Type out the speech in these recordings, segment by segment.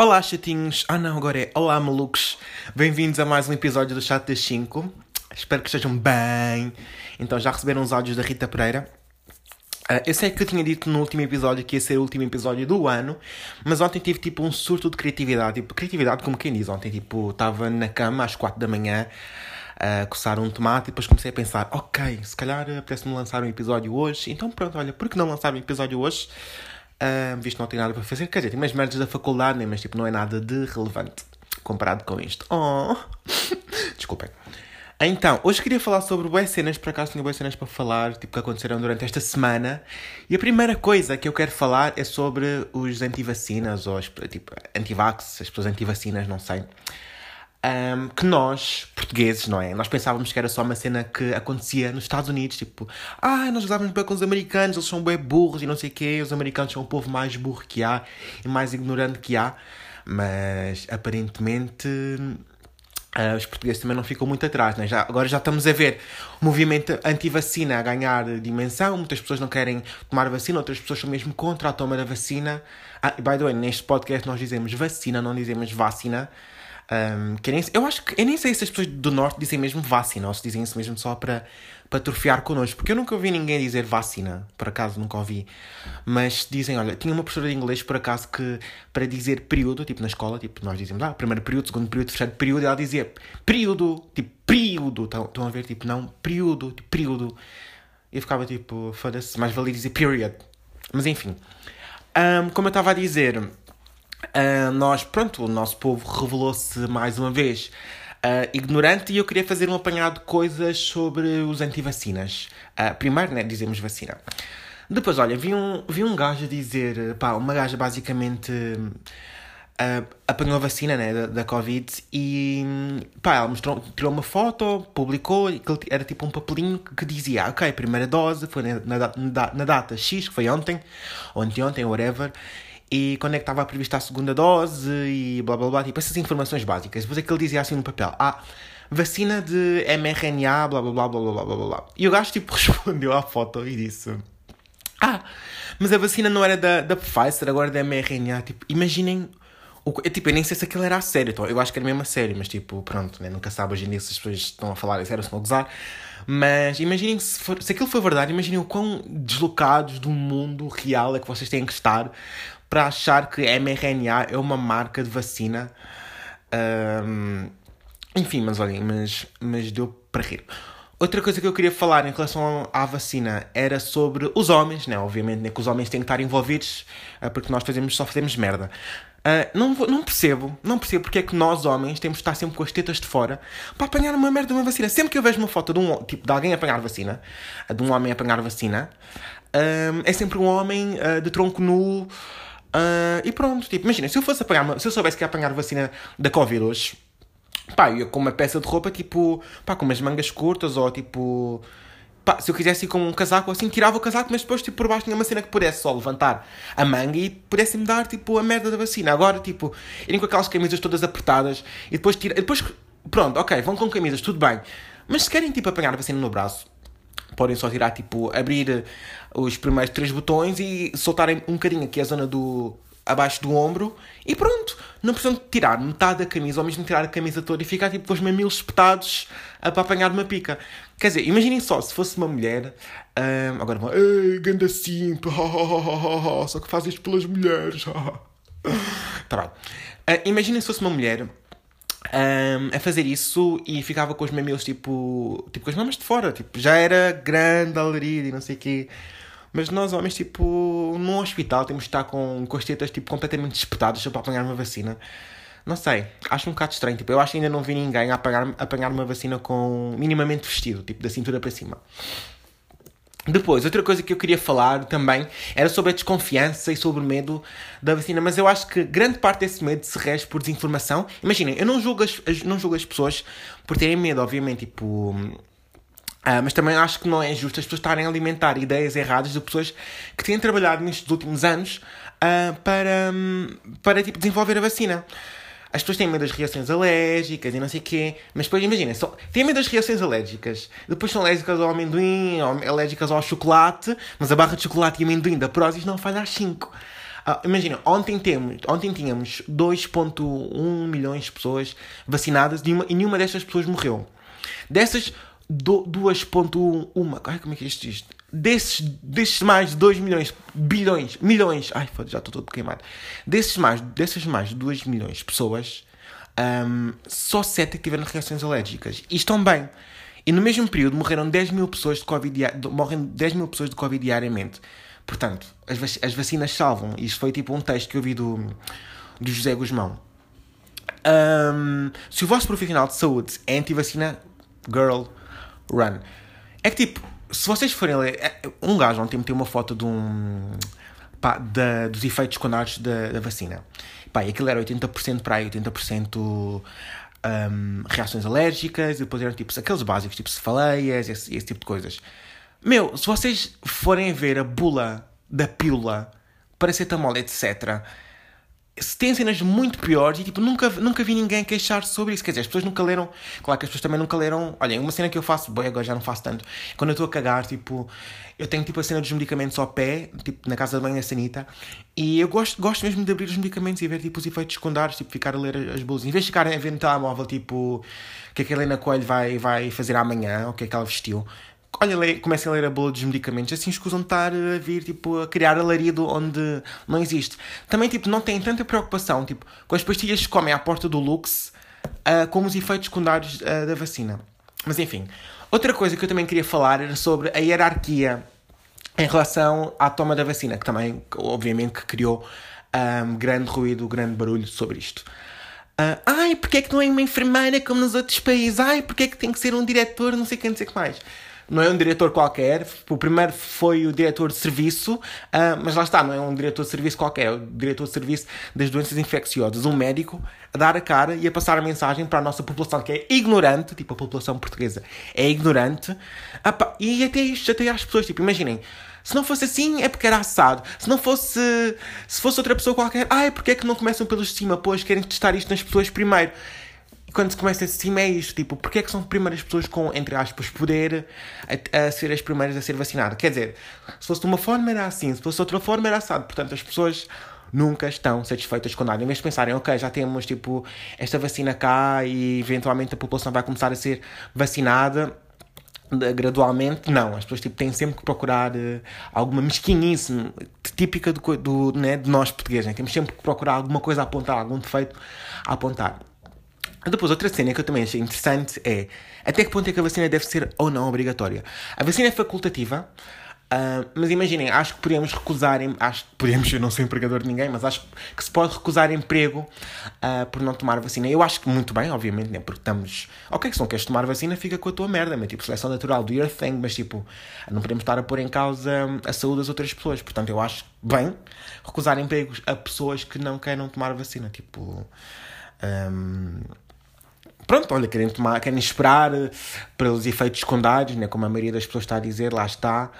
Olá, chatinhos. Ah, não, agora é Olá, malucos. Bem-vindos a mais um episódio do Chat das 5. Espero que estejam bem. Então, já receberam os áudios da Rita Pereira. Uh, eu sei que eu tinha dito no último episódio que ia ser o último episódio do ano, mas ontem tive tipo um surto de criatividade. Tipo, criatividade, como quem diz. Ontem, tipo, estava na cama às 4 da manhã a coçar um tomate e depois comecei a pensar: ok, se calhar apetece-me lançar um episódio hoje. Então, pronto, olha, por que não lançar um episódio hoje? Visto que não tenho nada para fazer. Quer dizer, tem umas merdas da faculdade, né? mas tipo, não é nada de relevante comparado com isto. Oh! Desculpem. Então, hoje queria falar sobre boas cenas, por acaso tinha boas cenas para falar, tipo, que aconteceram durante esta semana. E a primeira coisa que eu quero falar é sobre os anti-vacinas, ou tipo, anti-vax, as pessoas anti-vacinas, não sei um, que nós, portugueses, não é? Nós pensávamos que era só uma cena que acontecia nos Estados Unidos, tipo, ah, nós usávamos bem com os americanos, eles são bem burros e não sei o quê, os americanos são o povo mais burro que há e mais ignorante que há, mas aparentemente uh, os portugueses também não ficam muito atrás, né? já, agora já estamos a ver o movimento anti-vacina a ganhar dimensão, muitas pessoas não querem tomar vacina, outras pessoas são mesmo contra a toma da vacina. Ah, by the way, neste podcast nós dizemos vacina, não dizemos vacina. Um, que nem, eu acho que eu nem sei se as pessoas do norte dizem mesmo vacina ou se dizem isso mesmo só para, para connosco, porque eu nunca ouvi ninguém dizer vacina, por acaso nunca ouvi. Mas dizem, olha, tinha uma professora de inglês por acaso que para dizer período, tipo na escola, tipo nós dizemos, ah, primeiro período, segundo período, terceiro período, ela dizia período, tipo período, estão, a ver, tipo não, período, tipo período. E ficava tipo, foda-se, mais valia dizer period. Mas enfim, um, como eu estava a dizer Uh, nós, pronto, o nosso povo revelou-se mais uma vez uh, ignorante e eu queria fazer um apanhado de coisas sobre os antivacinas. Uh, primeiro, né, dizemos vacina. Depois, olha, vi um, vi um gajo dizer, pá, uma gaja basicamente uh, apanhou a vacina né, da, da Covid e pá, ela mostrou, tirou uma foto, publicou, que era tipo um papelinho que dizia, ok, primeira dose foi na, na, na data X, que foi ontem, ou anteontem, whatever, e quando é que estava prevista a segunda dose e blá blá blá, tipo essas informações básicas. Depois é que ele dizia assim no papel: Ah, vacina de mRNA, blá blá blá blá blá blá blá. E o gajo tipo respondeu à foto e disse: Ah, mas a vacina não era da, da Pfizer, agora da mRNA. Tipo, imaginem. O, eu, tipo, eu nem sei se aquilo era a sério, então, eu acho que era mesmo a sério, mas tipo, pronto, né? nunca sabe hoje em dia se as pessoas estão a falar sério ou se a gozar. Mas imaginem se, for, se aquilo for verdade, imaginem o quão deslocados do mundo real é que vocês têm que estar para achar que mRNA é uma marca de vacina. Um, enfim, mas olhem, mas, mas deu para rir. Outra coisa que eu queria falar em relação à vacina era sobre os homens, né? Obviamente, né? que os homens têm que estar envolvidos, uh, porque nós fazemos, só fazemos merda. Uh, não, não percebo, não percebo porque é que nós homens temos de estar sempre com as tetas de fora para apanhar uma merda de uma vacina. Sempre que eu vejo uma foto de um tipo de alguém apanhar vacina, de um homem apanhar vacina, uh, é sempre um homem de tronco nu Uh, e pronto, tipo, imagina, se eu fosse apanhar, se eu soubesse que ia apanhar vacina da Covid hoje, pá, eu ia com uma peça de roupa, tipo, pá, com umas mangas curtas ou tipo. Pá, se eu quisesse ir com um casaco assim, tirava o casaco, mas depois, tipo, por baixo tinha uma cena que pudesse só levantar a manga e pudesse-me dar, tipo, a merda da vacina. Agora, tipo, irem com aquelas camisas todas apertadas e depois tira. Depois, pronto, ok, vão com camisas, tudo bem. Mas se querem, tipo, apanhar a vacina no braço, podem só tirar, tipo, abrir os primeiros três botões e soltarem um bocadinho aqui a zona do abaixo do ombro e pronto. Não precisam tirar metade da camisa ou mesmo tirar a camisa toda e ficar tipo com os mamilos espetados para apanhar uma pica. Quer dizer, imaginem só, se fosse uma mulher, um, agora vão, ei, ganda simpa, só que faz isto pelas mulheres. tá bem. Uh, imaginem se fosse uma mulher um, a fazer isso e ficava com os mamilos tipo, tipo com as mamas de fora, tipo, já era grande alarido e não sei o quê. Mas nós homens, tipo, num hospital temos de estar com, com as tetas tipo, completamente espetadas para apanhar uma vacina. Não sei, acho um bocado estranho. Tipo, eu acho que ainda não vi ninguém a apanhar, apanhar uma vacina com minimamente vestido, tipo, da cintura para cima. Depois, outra coisa que eu queria falar também era sobre a desconfiança e sobre o medo da vacina, mas eu acho que grande parte desse medo se rege por desinformação. Imaginem, eu não julgo as, não julgo as pessoas por terem medo, obviamente, tipo. Uh, mas também acho que não é justo as pessoas estarem a alimentar ideias erradas de pessoas que têm trabalhado nestes últimos anos uh, para, um, para tipo, desenvolver a vacina as pessoas têm medo das reações alérgicas e não sei o quê, mas depois imagina, só, têm medo das reações alérgicas, depois são alérgicas ao amendoim, alérgicas ao chocolate, mas a barra de chocolate e amendoim da Prozis não falha às 5. Ah, imagina, ontem, temos, ontem tínhamos 2,1 milhões de pessoas vacinadas e, uma, e nenhuma destas pessoas morreu. Dessas 2,1. Ai, como é que isto? Desses, desses mais de 2 milhões, bilhões, milhões. Ai, foda, já estou todo queimado. Desses mais, dessas mais de 2 milhões de pessoas, um, só 7 é tiveram reações alérgicas. E estão bem. E no mesmo período morreram 10 mil pessoas de Covid, morrem 10 mil pessoas de Covid diariamente. Portanto, as, vac as vacinas salvam. Isto foi tipo um texto que eu vi do, do José Guzmão. Um, se o vosso profissional de saúde é anti-vacina, girl, run. É que tipo, se vocês forem ler. É, um gajo ontem meteu uma foto de um. Pá, dos efeitos secundários da, da vacina. Pá, e aquilo era 80% para aí, 80% um, reações alérgicas, e depois eram tipo aqueles básicos, tipo cefaleias, esse, esse tipo de coisas. Meu, se vocês forem ver a bula da pílula, paracetamol, etc., se tem cenas muito piores e tipo, nunca, nunca vi ninguém queixar sobre isso. Quer dizer, as pessoas nunca leram. Claro que as pessoas também nunca leram. Olha, uma cena que eu faço, bem, agora já não faço tanto. Quando eu estou a cagar, tipo, eu tenho tipo a cena dos medicamentos ao pé, tipo, na casa da banho da Sanita, e eu gosto, gosto mesmo de abrir os medicamentos e ver tipo os efeitos secundários, tipo, ficar a ler as bolsas. Em vez de ficar a ver no telemóvel, tipo, o que é que a Helena Coelho vai, vai fazer amanhã, o que é que ela vestiu olha, comecem a ler a bula dos medicamentos, assim escusam de estar a vir, tipo, a criar alarido onde não existe. Também, tipo, não têm tanta preocupação, tipo, com as pastilhas que comem à porta do Lux, uh, como os efeitos secundários uh, da vacina. Mas, enfim. Outra coisa que eu também queria falar era sobre a hierarquia em relação à toma da vacina, que também, obviamente, que criou um, grande ruído, grande barulho sobre isto. Uh, ai, porque é que não é uma enfermeira como nos outros países? Ai, porque é que tem que ser um diretor, não sei quem, não sei o que mais não é um diretor qualquer. O primeiro foi o diretor de serviço, uh, mas lá está, não é um diretor de serviço qualquer, é o diretor de serviço das doenças infecciosas. Um médico a dar a cara e a passar a mensagem para a nossa população que é ignorante, tipo a população portuguesa é ignorante, uh, e até isto, até as pessoas, tipo, imaginem. Se não fosse assim, é porque era assado. Se não fosse. Se fosse outra pessoa qualquer, ai, porque é que não começam pelos de cima? Pois querem testar isto nas pessoas primeiro. Quando se começa assim é isto, tipo, porque é que são as primeiras pessoas com, entre aspas, poder a, a, ser as primeiras a ser vacinadas? Quer dizer, se fosse de uma forma era assim, se fosse de outra forma era assado. Portanto, as pessoas nunca estão satisfeitas com nada. Em vez de pensarem, ok, já temos, tipo, esta vacina cá e eventualmente a população vai começar a ser vacinada gradualmente, não. As pessoas tipo, têm sempre que procurar uh, alguma mesquinhice típica do, do, né, de nós portugueses. Né? Temos sempre que procurar alguma coisa a apontar, algum defeito a apontar. Depois, outra cena que eu também achei interessante é até que ponto é que a vacina deve ser ou não obrigatória. A vacina é facultativa, uh, mas imaginem, acho que podemos recusar, acho que podemos, eu não sou empregador de ninguém, mas acho que se pode recusar emprego uh, por não tomar vacina. Eu acho que muito bem, obviamente, né, porque estamos, ok, se não queres tomar vacina, fica com a tua merda, mas tipo, seleção natural, do your thing, mas tipo, não podemos estar a pôr em causa a saúde das outras pessoas. Portanto, eu acho bem recusar empregos a pessoas que não queiram tomar vacina, tipo. Um, pronto, olha, querem, tomar, querem esperar eh, pelos efeitos secundários, né, como a maioria das pessoas está a dizer, lá está.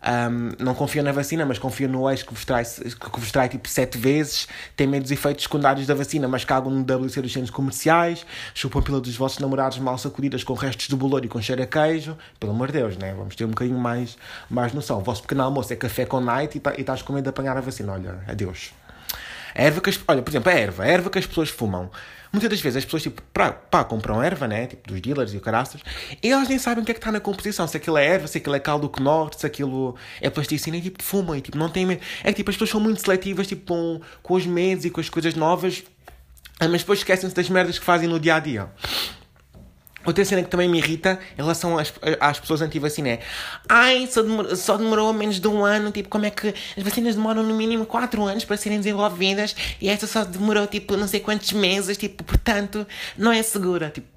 Um, não confio na vacina, mas confio no ex que vos trai, que vos trai tipo sete vezes, tem medo dos efeitos secundários da vacina, mas cagam no WC dos centros comerciais, chupam pila dos vossos namorados mal sacudidas com restos de bolor e com cheiro a queijo. Pelo amor de Deus, né? vamos ter um bocadinho mais, mais noção. O vosso pequeno almoço é café com night e, tá, e estás com medo de apanhar a vacina. Olha, adeus. A erva que as, olha, por exemplo, a erva, a erva que as pessoas fumam. Muitas das vezes as pessoas, tipo, pá, pá, compram erva, né? Tipo, dos dealers e o caraças, e elas nem sabem o que é que está na composição. Se aquilo é erva, se aquilo é caldo norte, se aquilo é plasticina, e tipo, fumam e tipo, não tem medo. É que tipo, as pessoas são muito seletivas, tipo, com, com os medos e com as coisas novas, mas depois esquecem-se das merdas que fazem no dia a dia. Outra cena que também me irrita em relação às, às pessoas anti-vacina é Ai, só demorou, só demorou menos de um ano, tipo, como é que as vacinas demoram no mínimo 4 anos para serem desenvolvidas e esta só demorou, tipo, não sei quantos meses, tipo, portanto, não é segura, tipo...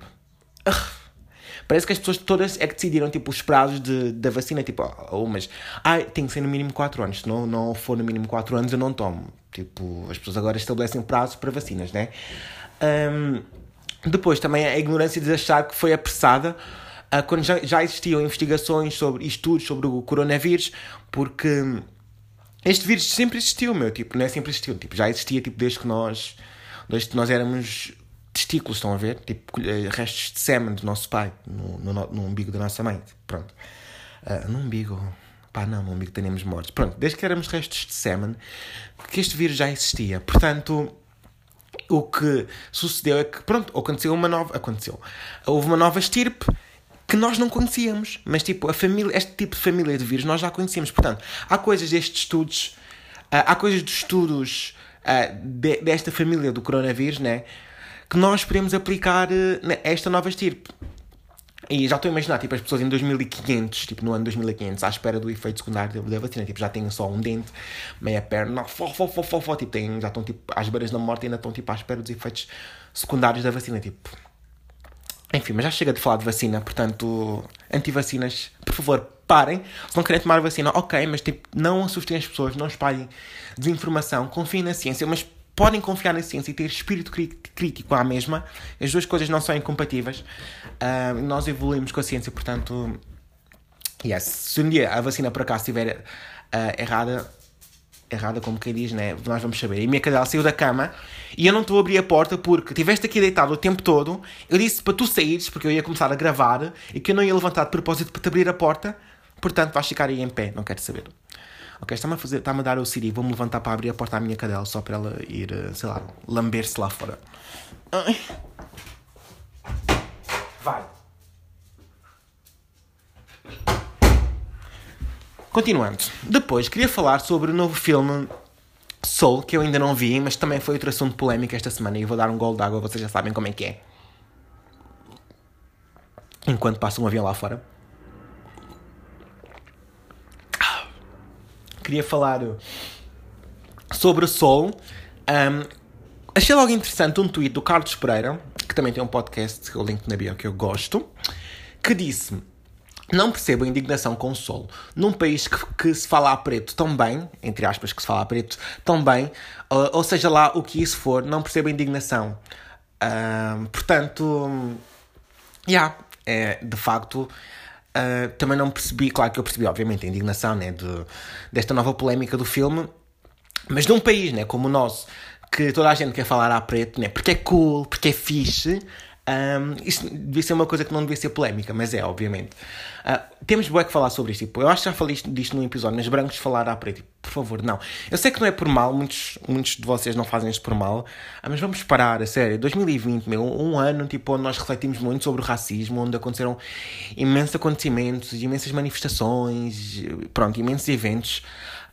Parece que as pessoas todas é que decidiram, tipo, os prazos de, da vacina, tipo, oh, mas, ai, tem que ser no mínimo 4 anos, se não, não for no mínimo 4 anos eu não tomo. Tipo, as pessoas agora estabelecem prazos para vacinas, né? Um, depois também a ignorância de achar que foi apressada uh, quando já, já existiam investigações sobre estudos sobre o coronavírus, porque este vírus sempre existiu, meu, tipo, não é sempre existiu, tipo, já existia tipo desde que nós desde que nós éramos testículos, estão a ver? Tipo, eh, restos de sêmen do nosso pai no, no, no umbigo da nossa mãe. Pronto. Uh, no umbigo. Pá, não, digo que tenhamos mortos. Pronto, desde que éramos restos de sêmen, que este vírus já existia. Portanto, o que sucedeu é que, pronto, aconteceu uma nova. Aconteceu. Houve uma nova estirpe que nós não conhecíamos. Mas, tipo, a família, este tipo de família de vírus nós já conhecíamos. Portanto, há coisas destes estudos, uh, há coisas dos estudos de, desta família do coronavírus, né? Que nós podemos aplicar a esta nova estirpe. E já estou a imaginar, tipo, as pessoas em 2500, tipo, no ano 2500, à espera do efeito secundário da vacina, tipo, já têm só um dente, meia perna, fó, fó, fó, fó, fó, tipo, têm, já estão, tipo, às beiras da morte e ainda estão, tipo, à espera dos efeitos secundários da vacina, tipo... Enfim, mas já chega de falar de vacina, portanto, anti-vacinas, por favor, parem. Se não querem tomar vacina, ok, mas, tipo, não assustem as pessoas, não espalhem desinformação, confiem na ciência, mas podem confiar na ciência e ter espírito crítico à mesma. As duas coisas não são incompatíveis. Uh, nós evoluímos com a ciência, portanto, yes. se um dia a vacina por acaso estiver uh, errada, errada como quem diz, né? nós vamos saber. E a minha cadela saiu da cama e eu não estou a abrir a porta porque estiveste aqui deitado o tempo todo. Eu disse para tu saíres, porque eu ia começar a gravar e que eu não ia levantar de propósito para te abrir a porta. Portanto, vais ficar aí em pé, não quero saber. Ok, está-me a, fazer, está a dar o Siri, vou-me levantar para abrir a porta à minha cadela só para ela ir, eh, sei lá, lamber-se lá fora. Vai. Continuando. Depois, queria falar sobre o novo filme Soul, que eu ainda não vi, mas também foi outro assunto polémico esta semana e vou dar um gol de água, vocês já sabem como é que é. Enquanto passa um avião lá fora. Queria falar sobre o Sol. Um, achei logo interessante um tweet do Carlos Pereira, que também tem um podcast, que eu link na bio, que eu gosto, que disse... Não percebo a indignação com o Sol. Num país que, que, se fala a preto tão bem, entre aspas, que se fala a preto tão bem, uh, ou seja lá o que isso for, não percebo a indignação. Portanto, já, yeah, é, de facto, Uh, também não percebi, claro que eu percebi, obviamente, a indignação né, de, desta nova polémica do filme, mas num país né, como o nosso, que toda a gente quer falar a preto, né, porque é cool, porque é fixe, um, isso devia ser uma coisa que não devia ser polémica, mas é, obviamente. Uh, temos bué que falar sobre isto. Tipo, eu acho que já falei disto num episódio, mas brancos falar à preto. Tipo, por favor, não. Eu sei que não é por mal, muitos, muitos de vocês não fazem isto por mal, uh, mas vamos parar, a sério. 2020, meu, um ano tipo, onde nós refletimos muito sobre o racismo, onde aconteceram imensos acontecimentos, imensas manifestações, pronto, imensos eventos.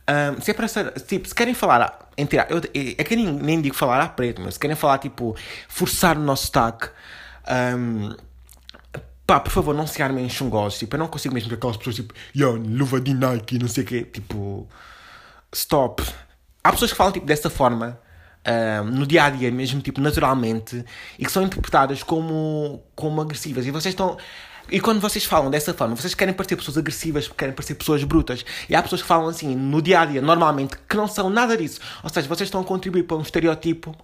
Um, se é para ser, tipo, se querem falar, entre, eu, é que nem, nem digo falar à preto, mas se querem falar, tipo, forçar o nosso sotaque, um, pá, por favor, não se armem em chungosos. Tipo, eu não consigo mesmo ver aquelas pessoas tipo, yo, luva de Nike, não sei o quê. Tipo, stop. Há pessoas que falam tipo dessa forma. Um, no dia a dia, mesmo tipo naturalmente, e que são interpretadas como, como agressivas. E vocês estão. E quando vocês falam dessa forma, vocês querem parecer pessoas agressivas, querem parecer pessoas brutas. E há pessoas que falam assim no dia a dia, normalmente, que não são nada disso. Ou seja, vocês estão a contribuir para um estereótipo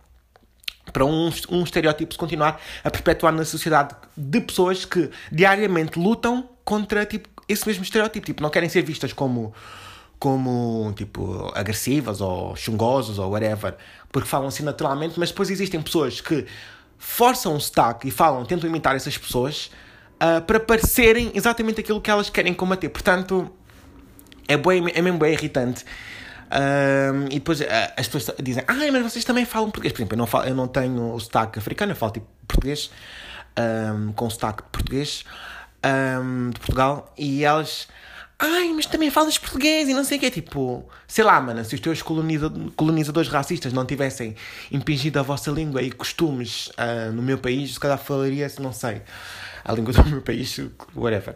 para um, um estereótipo se continuar a perpetuar na sociedade de pessoas que diariamente lutam contra tipo, esse mesmo estereótipo. Tipo, não querem ser vistas como, como tipo, agressivas ou chungosas ou whatever, porque falam assim naturalmente, mas depois existem pessoas que forçam o sotaque e falam, tentam imitar essas pessoas uh, para parecerem exatamente aquilo que elas querem combater. Portanto, é, bem, é mesmo bem irritante um, e depois uh, as pessoas dizem, ah, mas vocês também falam português. Por exemplo, eu não, falo, eu não tenho o sotaque africano, eu falo tipo português, um, com sotaque de português, um, de Portugal, e elas, ai, mas também falas português e não sei o quê. Tipo, sei lá, mano, se os teus coloniza colonizadores racistas não tivessem impingido a vossa língua e costumes uh, no meu país, se calhar falaria, não sei, a língua do meu país, whatever.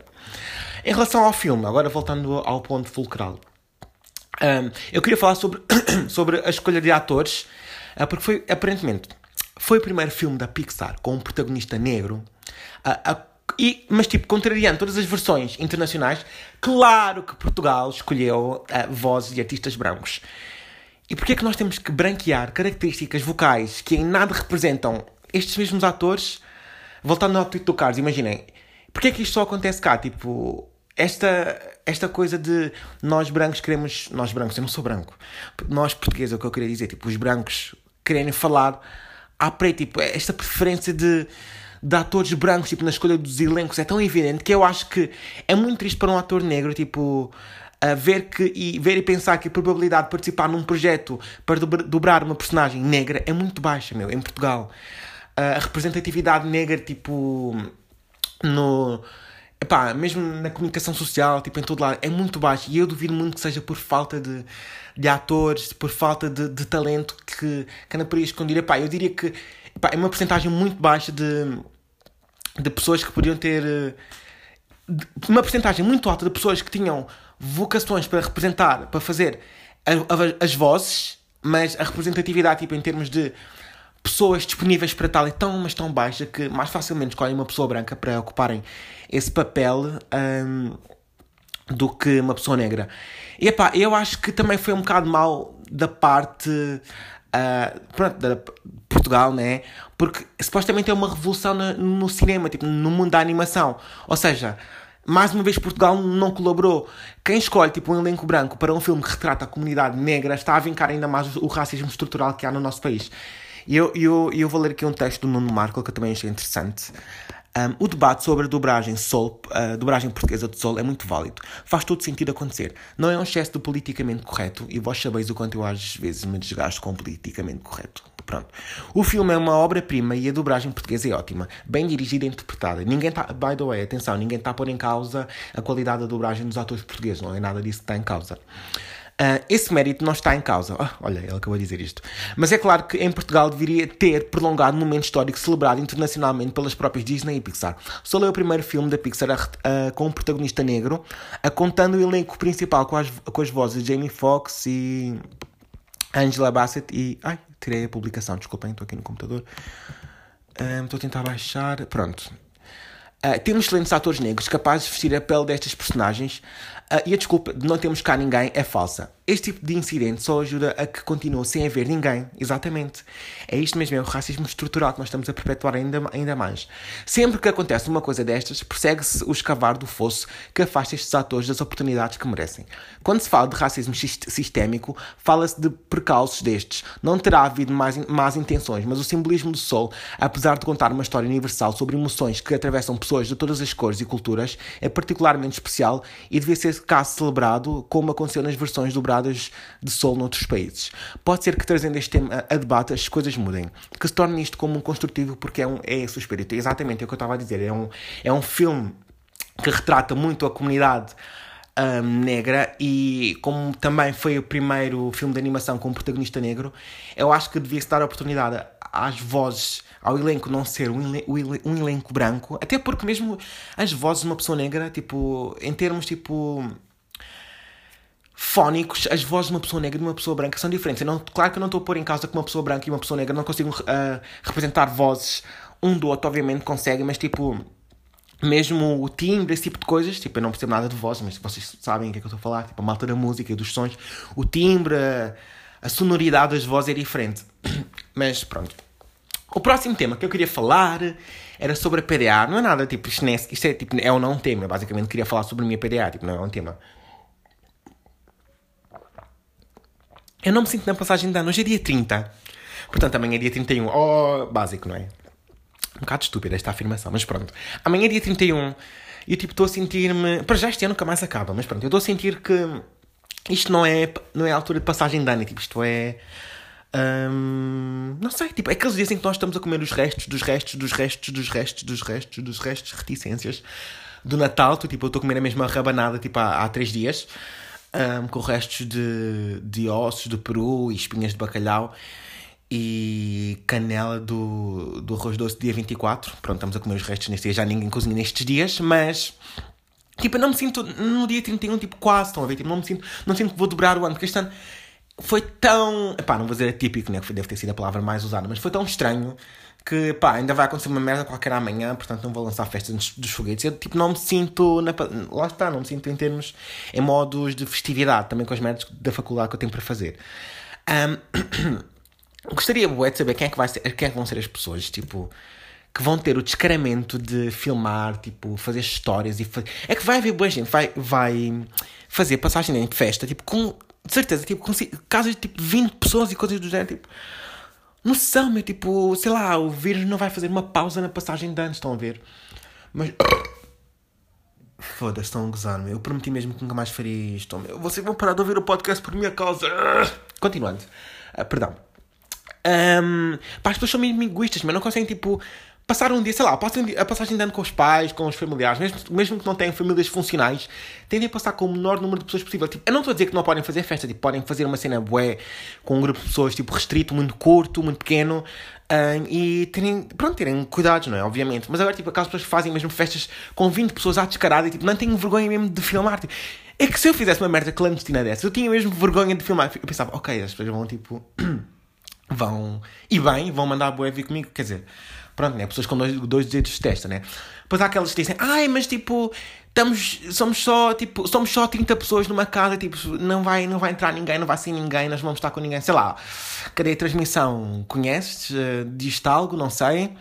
Em relação ao filme, agora voltando ao ponto fulcral. Um, eu queria falar sobre, sobre a escolha de atores, uh, porque foi, aparentemente, foi o primeiro filme da Pixar com um protagonista negro. Uh, uh, e, mas, tipo, contrariando todas as versões internacionais, claro que Portugal escolheu vozes de artistas brancos. E porquê é que nós temos que branquear características vocais que em nada representam estes mesmos atores? Voltando ao tweet do Carlos, imaginem, porquê é que isto só acontece cá? Tipo, esta, esta coisa de nós brancos queremos. Nós brancos, eu não sou branco. Nós portugueses, é o que eu queria dizer. Tipo, os brancos querem falar à preto. Tipo, esta preferência de, de atores brancos tipo, na escolha dos elencos é tão evidente que eu acho que é muito triste para um ator negro, tipo. Uh, ver, que, e, ver e pensar que a probabilidade de participar num projeto para dobrar uma personagem negra é muito baixa, meu, em Portugal. A representatividade negra, tipo, no. Epá, mesmo na comunicação social, tipo, em todo lado, é muito baixa. E eu duvido muito que seja por falta de, de atores, por falta de, de talento que, que anda por aí escondido. Epá, eu diria que epá, é uma porcentagem muito baixa de, de pessoas que podiam ter. De, uma porcentagem muito alta de pessoas que tinham vocações para representar, para fazer a, a, as vozes, mas a representatividade, tipo, em termos de pessoas disponíveis para tal é tão, mas tão baixa que mais facilmente escolhem uma pessoa branca para ocuparem esse papel um, do que uma pessoa negra. E epá, eu acho que também foi um bocado mal da parte uh, pronto, da Portugal, né? Porque supostamente é uma revolução no, no cinema, tipo, no mundo da animação. Ou seja, mais uma vez Portugal não colaborou. Quem escolhe tipo um elenco branco para um filme que retrata a comunidade negra está a vincar ainda mais o racismo estrutural que há no nosso país. E eu, eu, eu vou ler aqui um texto do Nuno Marco que eu também achei interessante. Um, o debate sobre a dobragem Soul, a dobragem portuguesa de Soul, é muito válido. Faz todo sentido acontecer. Não é um excesso do politicamente correto, e vós sabeis o quanto eu às vezes me desgasto com o politicamente correto. Pronto. O filme é uma obra-prima e a dobragem portuguesa é ótima, bem dirigida e interpretada. Ninguém está, by the way, atenção, ninguém está a pôr em causa a qualidade da dobragem dos atores portugueses, não é nada disso que está em causa. Uh, esse mérito não está em causa. Oh, olha, ele acabou de dizer isto. Mas é claro que em Portugal deveria ter prolongado um momento histórico celebrado internacionalmente pelas próprias Disney e Pixar. Só é o primeiro filme da Pixar uh, com um protagonista negro, uh, contando o elenco principal com as, com as vozes de Jamie Foxx e Angela Bassett e. Ai, tirei a publicação, desculpem, estou aqui no computador. Estou a tentar baixar. Pronto. Uh, temos excelentes atores negros capazes de vestir a pele destas personagens uh, e a desculpa de não termos cá ninguém é falsa. Este tipo de incidente só ajuda a que continue sem haver ninguém. Exatamente. É isto mesmo, é o racismo estrutural que nós estamos a perpetuar ainda, ainda mais. Sempre que acontece uma coisa destas, persegue-se o escavar do fosso que afasta estes atores das oportunidades que merecem. Quando se fala de racismo sistémico, fala-se de precalços destes. Não terá havido mais, más intenções, mas o simbolismo do sol, apesar de contar uma história universal sobre emoções que atravessam pessoas de todas as cores e culturas, é particularmente especial e devia ser caso celebrado, como aconteceu nas versões dobradas de sol noutros países. Pode ser que trazendo este tema a debate as coisas mudem, que se torne isto como um construtivo porque é, um, é esse o espírito. É exatamente o que eu estava a dizer. É um, é um filme que retrata muito a comunidade um, negra e como também foi o primeiro filme de animação com um protagonista negro, eu acho que devia-se dar a oportunidade às vozes, ao elenco não ser um, um elenco branco, até porque mesmo as vozes de uma pessoa negra, tipo, em termos tipo fónicos, as vozes de uma pessoa negra e de uma pessoa branca são diferentes. Não, claro que eu não estou a pôr em causa que uma pessoa branca e uma pessoa negra não consigam uh, representar vozes um do outro, obviamente conseguem, mas tipo, mesmo o timbre, esse tipo de coisas, tipo, eu não percebo nada de voz, mas vocês sabem o que é que eu estou a falar, tipo, a malta da música e dos sons, o timbre, a, a sonoridade das vozes é diferente. mas pronto. O próximo tema que eu queria falar era sobre a PDA. Não é nada tipo, isto, é, isto é, tipo, é ou não um tema. Basicamente queria falar sobre a minha PDA, tipo, não é um tema. Eu não me sinto na passagem de ano. Hoje é dia 30. Portanto, amanhã é dia 31. Oh, básico, não é? Um bocado estúpida esta afirmação, mas pronto. Amanhã é dia 31 e eu tipo estou a sentir-me. Para já este ano nunca mais acaba, mas pronto, eu estou a sentir que isto não é, não é a altura de passagem de ano, tipo, isto é. Hum, não sei, tipo, é aqueles dias em que nós estamos a comer os restos, dos restos, dos restos, dos restos, dos restos, dos restos, reticências do Natal. Tu, tipo, eu estou a comer a mesma rabanada tipo, há, há três dias um, com restos de, de ossos do peru e espinhas de bacalhau e canela do, do arroz doce dia 24. Pronto, estamos a comer os restos neste dia, já ninguém cozinha nestes dias, mas tipo, eu não me sinto no dia 31, tipo, quase, estão a ver? Tipo, não me sinto, não sinto que vou dobrar o ano, porque este ano foi tão. Epá, não vou dizer atípico, né? Que deve ter sido a palavra mais usada, mas foi tão estranho que pá, ainda vai acontecer uma merda qualquer amanhã, portanto não vou lançar festas dos, dos foguetes. Eu tipo, não me sinto. Na, lá está, não me sinto em termos. em modos de festividade, também com as merdas da faculdade que eu tenho para fazer. Um, gostaria de saber quem é, que vai ser, quem é que vão ser as pessoas, tipo. Que vão ter o descaramento de filmar, tipo, fazer histórias e fazer... É que vai haver boa gente, vai, vai fazer passagem em festa, tipo, com de certeza, tipo, com casas de tipo 20 pessoas e coisas do género, tipo noção, meu, tipo, sei lá, o vírus não vai fazer uma pausa na passagem de anos, estão a ver? Mas. Foda-se, estão a gozar, meu. Eu prometi mesmo que nunca mais faria isto, meu. Vocês vão parar de ouvir o podcast por minha causa. Continuando. Uh, perdão. Um, pá, as pessoas são mesmo egoístas, mas não conseguem, tipo, passar um dia, sei lá, a passagem de ano com os pais, com os familiares, mesmo, mesmo que não tenham famílias funcionais, tendem a passar com o menor número de pessoas possível. Tipo, eu não estou a dizer que não podem fazer festa, tipo, podem fazer uma cena bué com um grupo de pessoas, tipo, restrito, muito curto, muito pequeno, um, e terem, pronto, terem cuidados, não é? Obviamente. Mas agora, tipo, aquelas pessoas que fazem mesmo festas com 20 pessoas à descarada e, tipo, não têm vergonha mesmo de filmar. Tipo, é que se eu fizesse uma merda clandestina dessa, eu tinha mesmo vergonha de filmar. Eu pensava, ok, as pessoas vão, tipo, vão, e bem, vão mandar a boé vir comigo, quer dizer Pronto, né? Pessoas com dois, dois dedos de testa, né? Depois há aquelas que dizem, ai, mas tipo, estamos, somos só, tipo, somos só 30 pessoas numa casa, tipo, não vai, não vai entrar ninguém, não vai ser ninguém, nós vamos estar com ninguém, sei lá. Cadê a transmissão? Conheces? Uh, Diz-te algo? Não sei.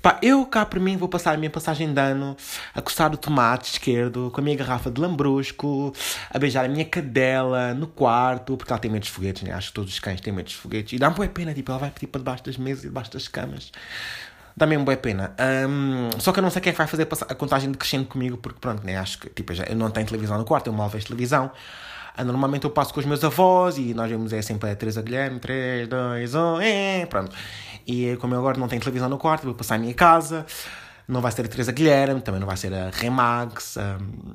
Pá, eu cá para mim vou passar a minha passagem de ano a coçar o tomate esquerdo com a minha garrafa de lambrusco, a beijar a minha cadela no quarto, porque ela tem medo de foguetes, né? Acho que todos os cães têm medo de foguetes. E dá-me boa pena, tipo, ela vai pedir para debaixo das mesas e debaixo das camas dá mesmo boa pena. Um, só que eu não sei quem é que vai fazer a contagem decrescente comigo, porque pronto, né, acho que tipo, eu, não tenho televisão no quarto, eu mal vejo televisão. Uh, normalmente eu passo com os meus avós e nós vemos é sempre a Teresa Guilherme, 3, 2, 1, é, pronto. E como eu agora não tenho televisão no quarto, vou passar a minha casa. Não vai ser a Teresa Guilherme, também não vai ser a Remax. Um,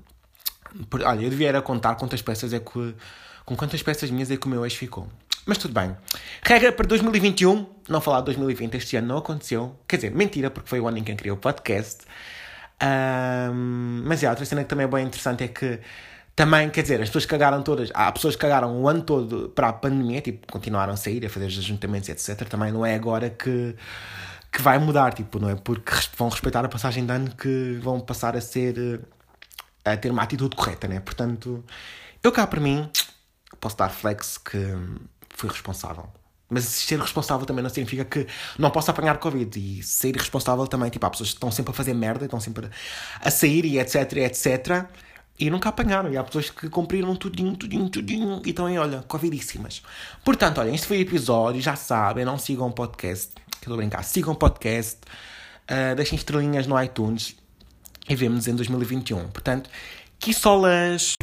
por, olha, eu devia era contar quantas peças é que. Com quantas peças minhas é que o meu ex ficou. Mas tudo bem. Regra para 2021, não falar de 2020, este ano não aconteceu. Quer dizer, mentira, porque foi o ano em que eu criei o podcast. Um, mas é, outra cena que também é bem interessante é que também, quer dizer, as pessoas cagaram todas. Há pessoas que cagaram o ano todo para a pandemia, tipo, continuaram a sair, a fazer os ajuntamentos, etc. Também não é agora que, que vai mudar, tipo, não é porque vão respeitar a passagem de ano que vão passar a ser. a ter uma atitude correta, né? Portanto, eu cá para mim posso dar flex que fui responsável. Mas ser responsável também não significa que não posso apanhar Covid. E ser responsável também, tipo, há pessoas que estão sempre a fazer merda, estão sempre a sair e etc, etc. E nunca apanharam. E há pessoas que cumpriram tudinho, tudinho, tudinho e estão aí, olha, Covidíssimas. Portanto, olha, este foi o episódio. Já sabem, não sigam o podcast. Que eu estou a brincar. Sigam o podcast. Uh, deixem estrelinhas no iTunes. E vemos-nos em 2021. Portanto, que solas!